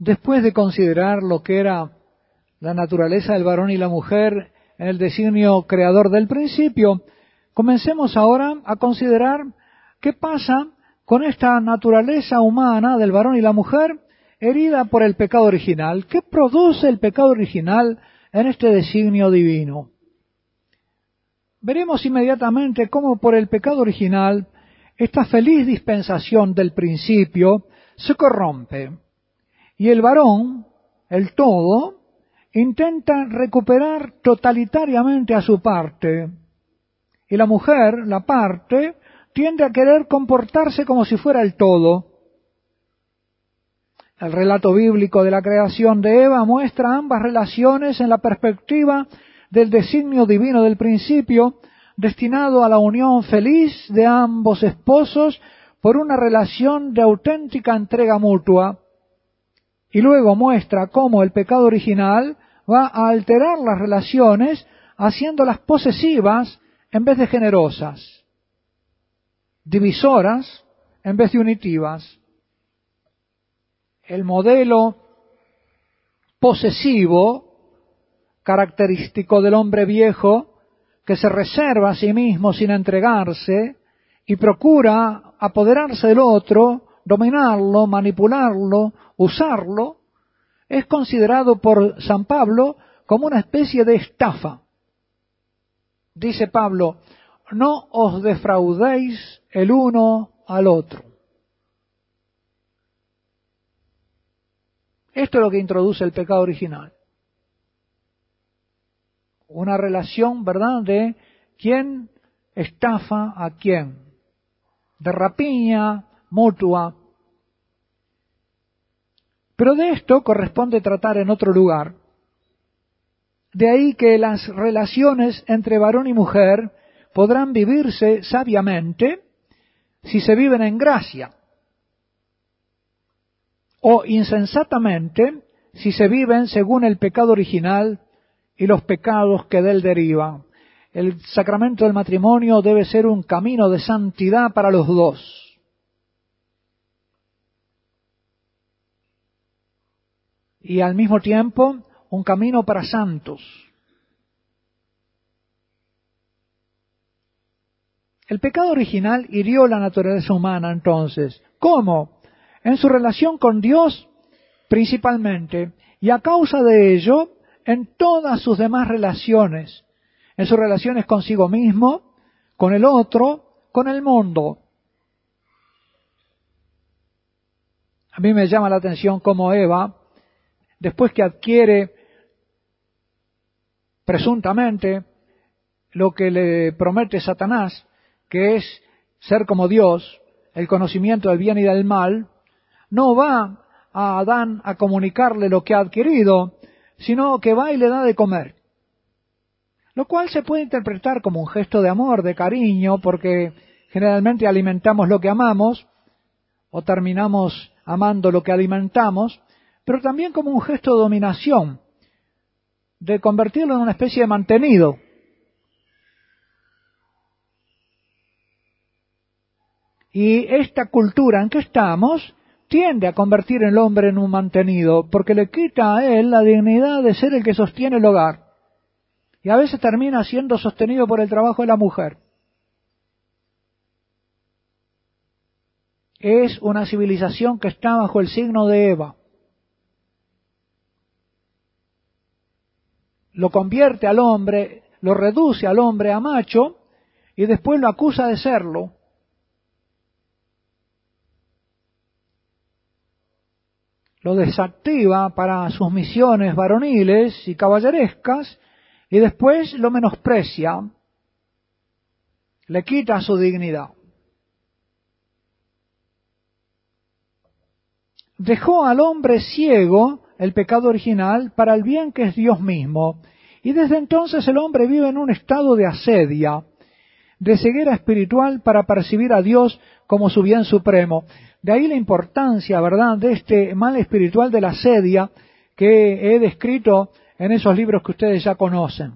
después de considerar lo que era la naturaleza del varón y la mujer en el designio creador del principio, comencemos ahora a considerar qué pasa con esta naturaleza humana del varón y la mujer herida por el pecado original. ¿Qué produce el pecado original en este designio divino? Veremos inmediatamente cómo por el pecado original esta feliz dispensación del principio se corrompe y el varón, el todo, intenta recuperar totalitariamente a su parte y la mujer, la parte, tiende a querer comportarse como si fuera el todo. El relato bíblico de la creación de Eva muestra ambas relaciones en la perspectiva del designio divino del principio, destinado a la unión feliz de ambos esposos por una relación de auténtica entrega mutua. Y luego muestra cómo el pecado original va a alterar las relaciones haciéndolas posesivas en vez de generosas, divisoras en vez de unitivas. El modelo posesivo, característico del hombre viejo, que se reserva a sí mismo sin entregarse y procura apoderarse del otro, dominarlo, manipularlo, usarlo, es considerado por San Pablo como una especie de estafa. Dice Pablo, no os defraudéis el uno al otro. Esto es lo que introduce el pecado original. Una relación, ¿verdad?, de quién estafa a quién. De rapiña mutua. Pero de esto corresponde tratar en otro lugar. De ahí que las relaciones entre varón y mujer podrán vivirse sabiamente si se viven en gracia, o insensatamente si se viven según el pecado original y los pecados que de él derivan. El sacramento del matrimonio debe ser un camino de santidad para los dos. Y al mismo tiempo un camino para santos. El pecado original hirió la naturaleza humana entonces. ¿Cómo? En su relación con Dios principalmente. Y a causa de ello, en todas sus demás relaciones. En sus relaciones consigo mismo, con el otro, con el mundo. A mí me llama la atención cómo Eva, después que adquiere presuntamente lo que le promete Satanás, que es ser como Dios, el conocimiento del bien y del mal, no va a Adán a comunicarle lo que ha adquirido, sino que va y le da de comer. Lo cual se puede interpretar como un gesto de amor, de cariño, porque generalmente alimentamos lo que amamos, o terminamos amando lo que alimentamos, pero también como un gesto de dominación, de convertirlo en una especie de mantenido. Y esta cultura en que estamos tiende a convertir el hombre en un mantenido, porque le quita a él la dignidad de ser el que sostiene el hogar. Y a veces termina siendo sostenido por el trabajo de la mujer. Es una civilización que está bajo el signo de Eva. Lo convierte al hombre, lo reduce al hombre a macho y después lo acusa de serlo. Lo desactiva para sus misiones varoniles y caballerescas y después lo menosprecia, le quita su dignidad. Dejó al hombre ciego el pecado original para el bien que es Dios mismo. Y desde entonces el hombre vive en un estado de asedia, de ceguera espiritual para percibir a Dios como su bien supremo. De ahí la importancia, ¿verdad?, de este mal espiritual de la asedia que he descrito en esos libros que ustedes ya conocen.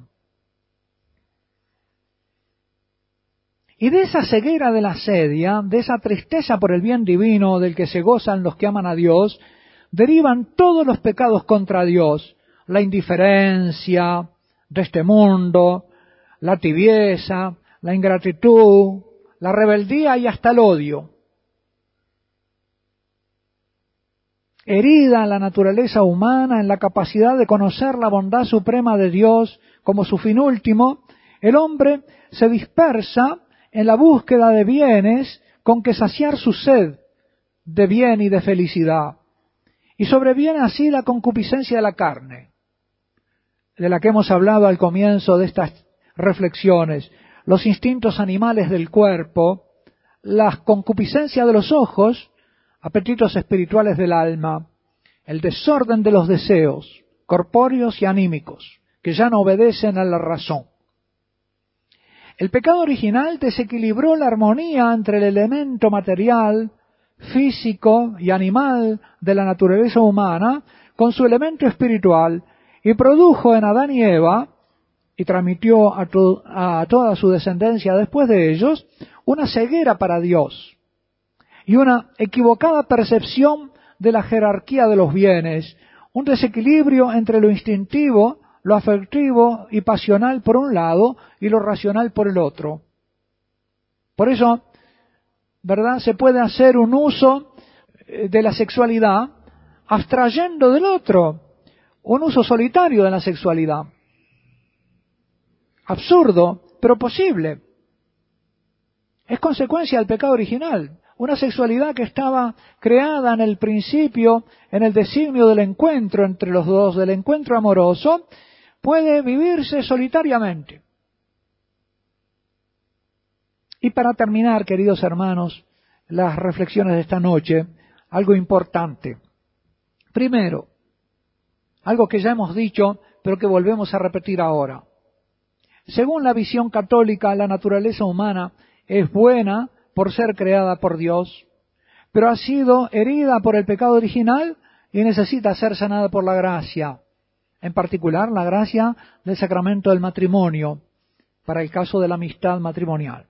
Y de esa ceguera de la asedia, de esa tristeza por el bien divino del que se gozan los que aman a Dios, derivan todos los pecados contra Dios, la indiferencia de este mundo, la tibieza, la ingratitud, la rebeldía y hasta el odio. Herida la naturaleza humana en la capacidad de conocer la bondad suprema de Dios como su fin último, el hombre se dispersa en la búsqueda de bienes con que saciar su sed de bien y de felicidad. Y sobreviene así la concupiscencia de la carne, de la que hemos hablado al comienzo de estas reflexiones, los instintos animales del cuerpo, la concupiscencia de los ojos, apetitos espirituales del alma, el desorden de los deseos, corpóreos y anímicos, que ya no obedecen a la razón. El pecado original desequilibró la armonía entre el elemento material, físico y animal de la naturaleza humana con su elemento espiritual y produjo en Adán y Eva, y transmitió a, a, toda su descendencia después de ellos, una ceguera para Dios y una equivocada percepción de la jerarquía de los bienes, un desequilibrio entre lo instintivo lo afectivo y pasional por un lado y lo racional por el otro. Por eso, ¿verdad? Se puede hacer un uso eh, de la sexualidad abstrayendo del otro, un uso solitario de la sexualidad. Absurdo, pero posible. Es consecuencia del pecado original. Una sexualidad que estaba creada en el principio, en el designio del encuentro entre los dos, del encuentro amoroso, puede vivirse solitariamente. Y para terminar, queridos hermanos, las reflexiones de esta noche, algo importante. Primero, algo que ya hemos dicho, pero que volvemos a repetir ahora. Según la visión católica, la naturaleza humana es buena por ser creada por Dios, pero ha sido herida por el pecado original y necesita ser sanada por la gracia en particular la gracia del sacramento del matrimonio, para el caso de la amistad matrimonial.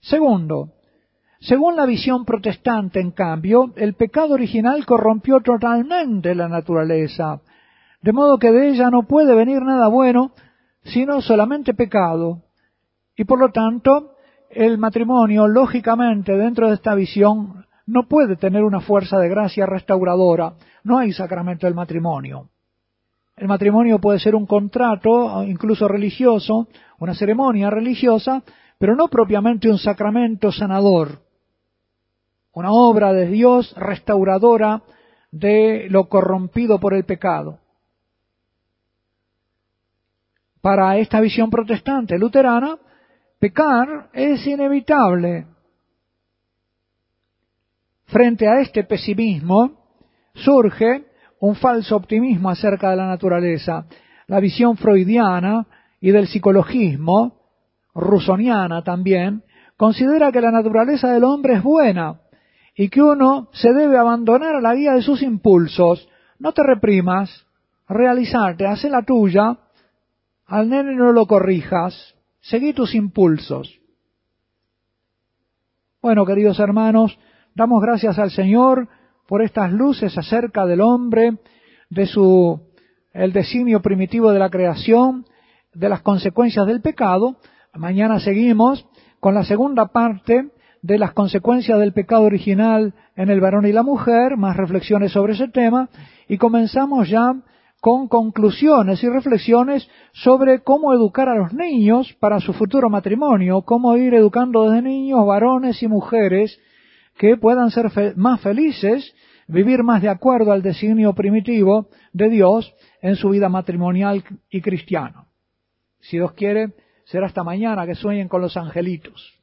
Segundo, según la visión protestante, en cambio, el pecado original corrompió totalmente la naturaleza, de modo que de ella no puede venir nada bueno, sino solamente pecado. Y por lo tanto, el matrimonio, lógicamente, dentro de esta visión, no puede tener una fuerza de gracia restauradora. No hay sacramento del matrimonio. El matrimonio puede ser un contrato, incluso religioso, una ceremonia religiosa, pero no propiamente un sacramento sanador, una obra de Dios restauradora de lo corrompido por el pecado. Para esta visión protestante luterana, pecar es inevitable. Frente a este pesimismo surge un falso optimismo acerca de la naturaleza. La visión freudiana y del psicologismo, rusoniana también, considera que la naturaleza del hombre es buena y que uno se debe abandonar a la guía de sus impulsos. No te reprimas, realizarte, haz la tuya, al nene no lo corrijas, seguí tus impulsos. Bueno, queridos hermanos, damos gracias al Señor por estas luces acerca del hombre, de su el designio primitivo de la creación, de las consecuencias del pecado. Mañana seguimos con la segunda parte de las consecuencias del pecado original en el varón y la mujer, más reflexiones sobre ese tema, y comenzamos ya con conclusiones y reflexiones sobre cómo educar a los niños para su futuro matrimonio, cómo ir educando desde niños, varones y mujeres, que puedan ser más felices, vivir más de acuerdo al designio primitivo de Dios en su vida matrimonial y cristiana. Si Dios quiere, será hasta mañana que sueñen con los angelitos.